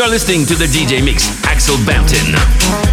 You're listening to the DJ Mix, Axel Bampton.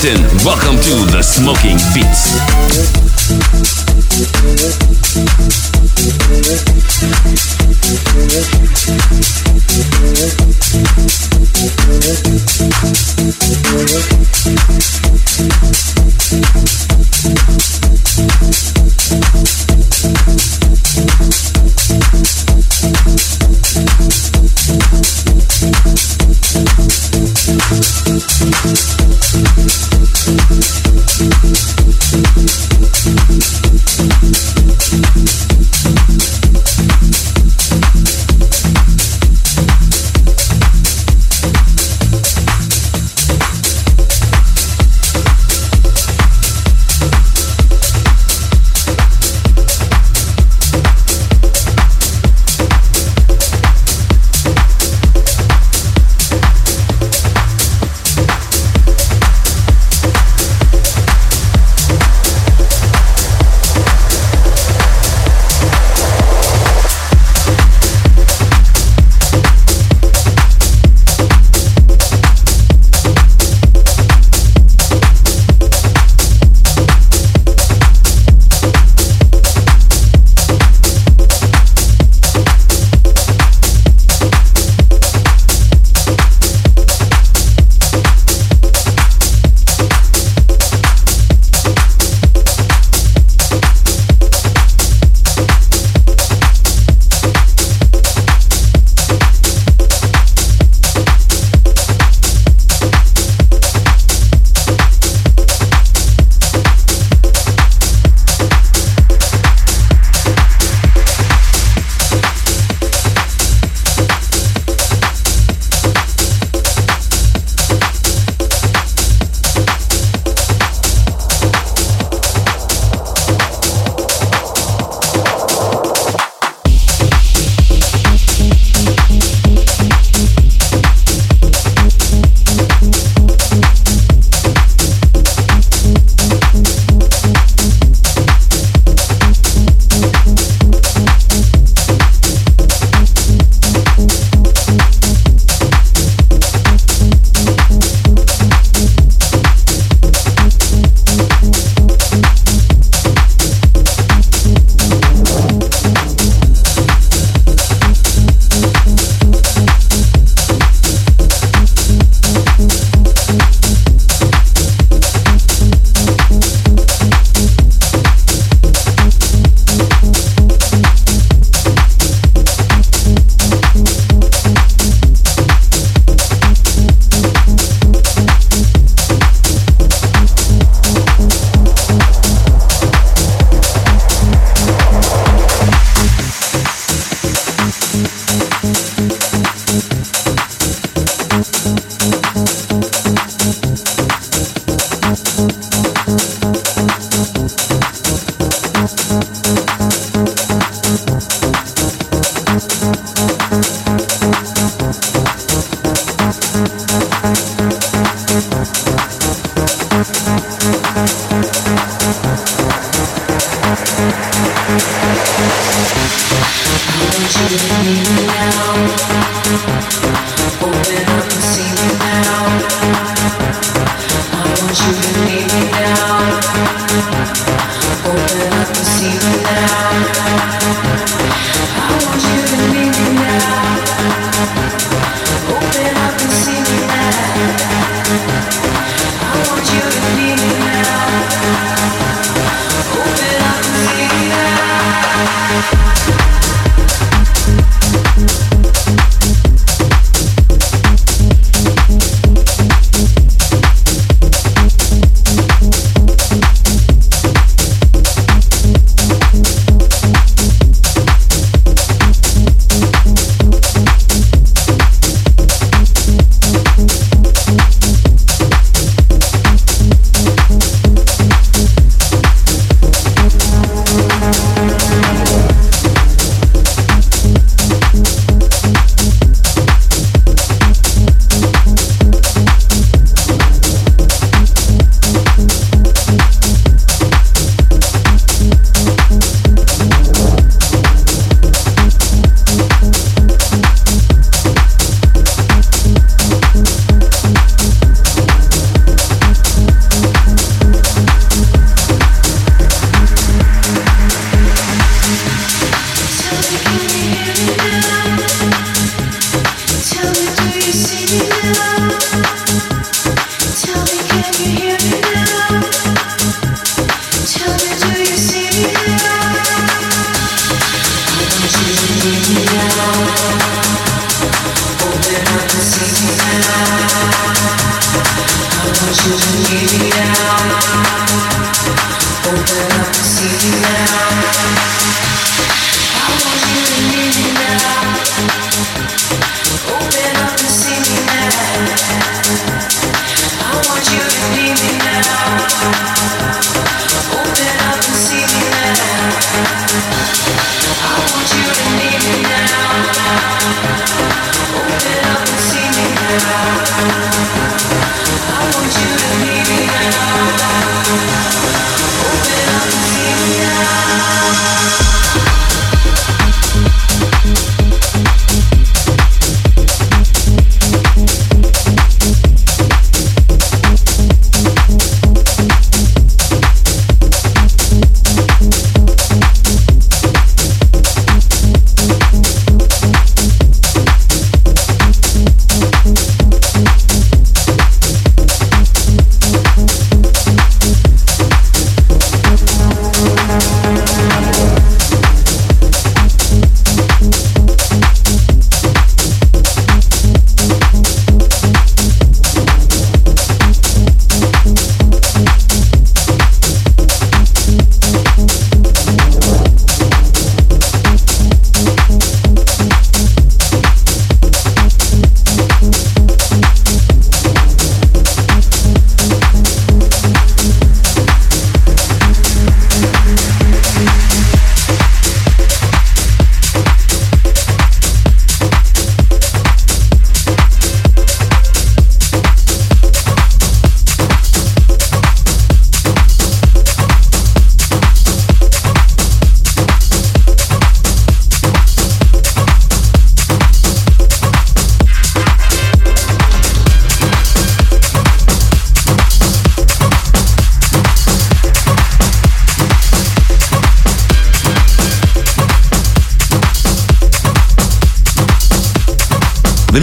Houston. Welcome to the Smoking Beats.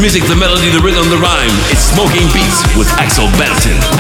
Music, the melody, the rhythm, the rhyme. It's Smoking Beats with Axel Bampton.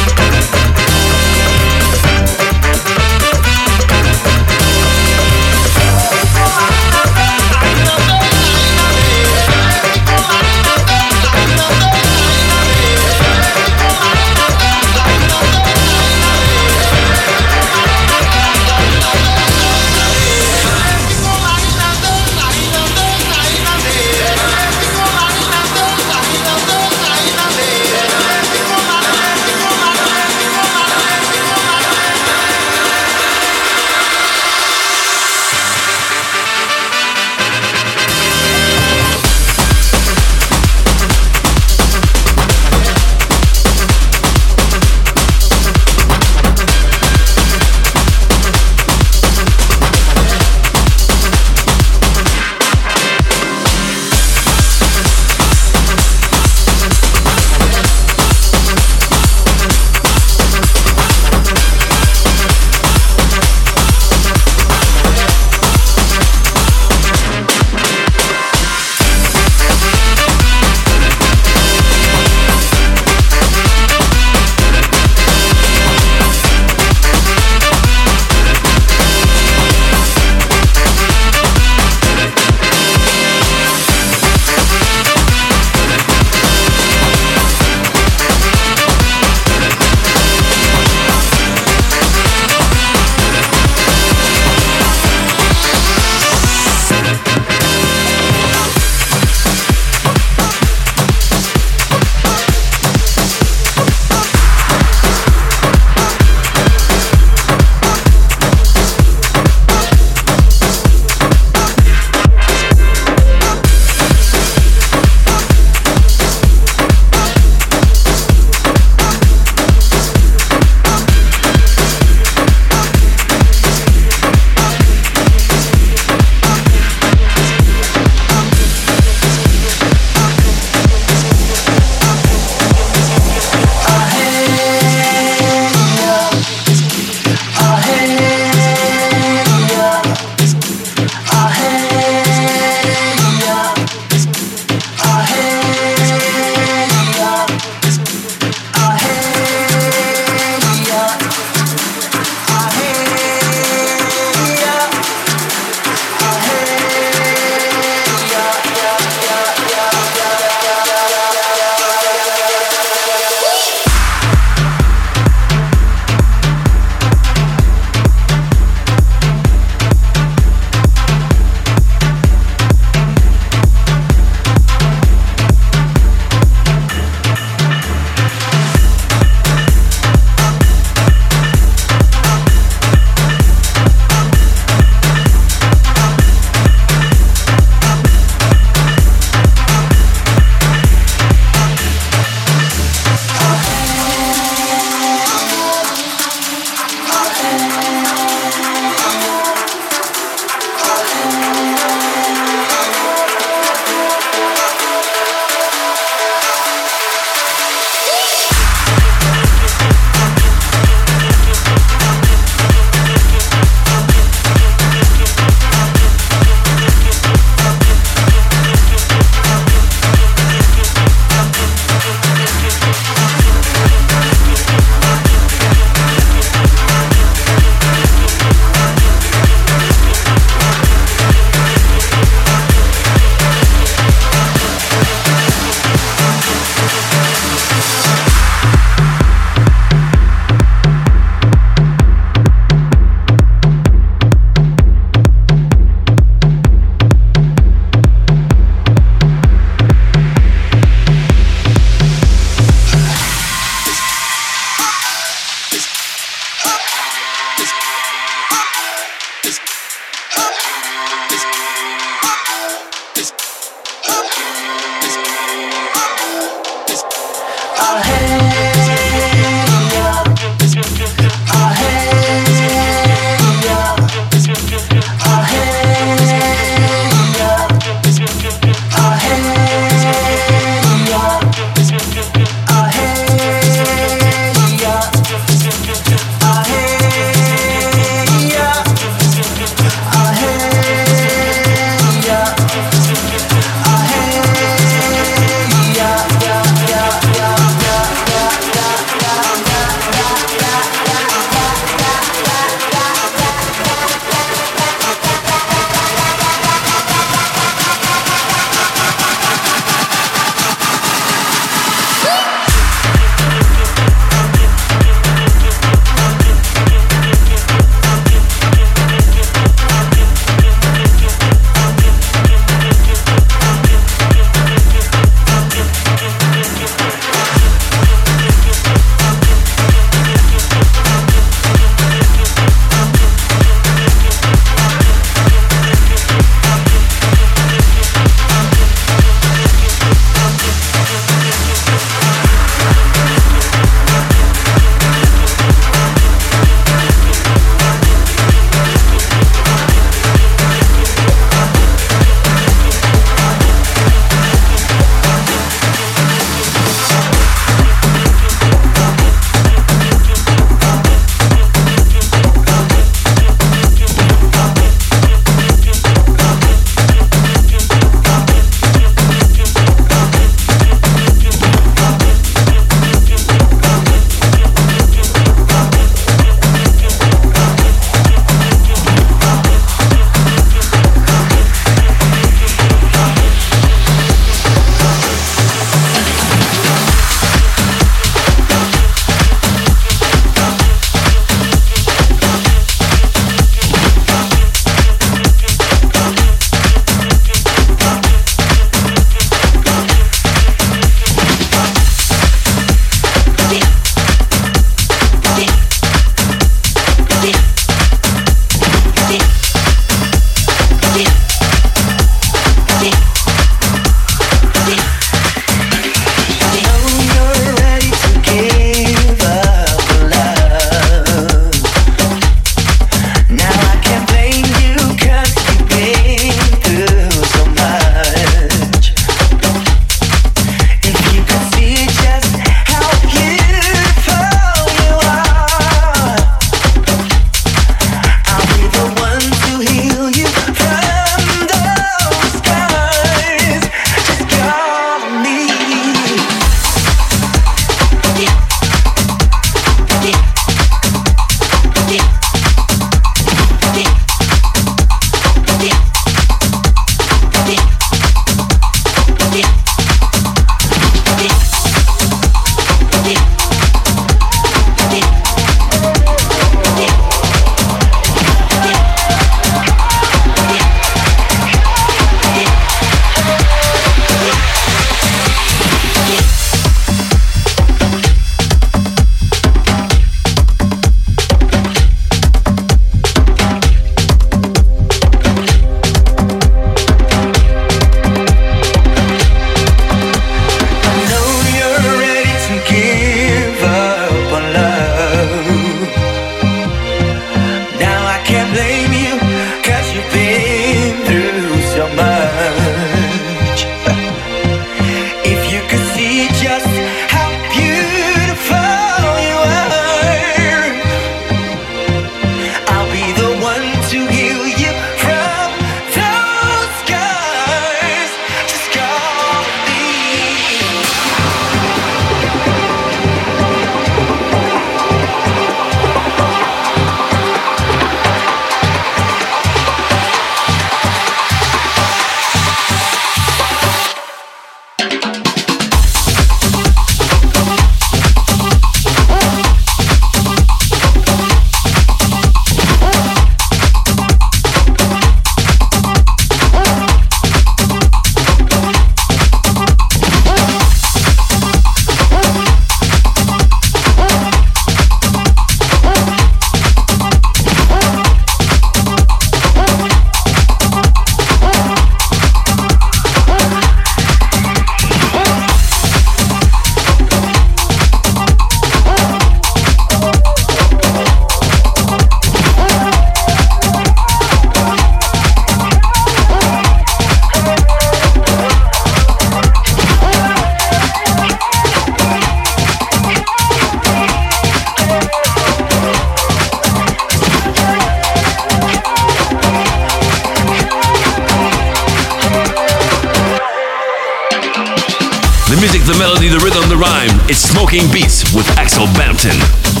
music, the melody, the rhythm, the rhyme. It's Smoking Beats with Axel Bampton.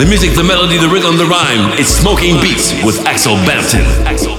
The music, the melody, the rhythm, the rhyme. It's Smoking Beats with Axel Bampton.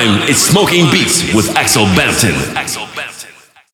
Rhyme. It's Smoking Beats with Axel Bampton.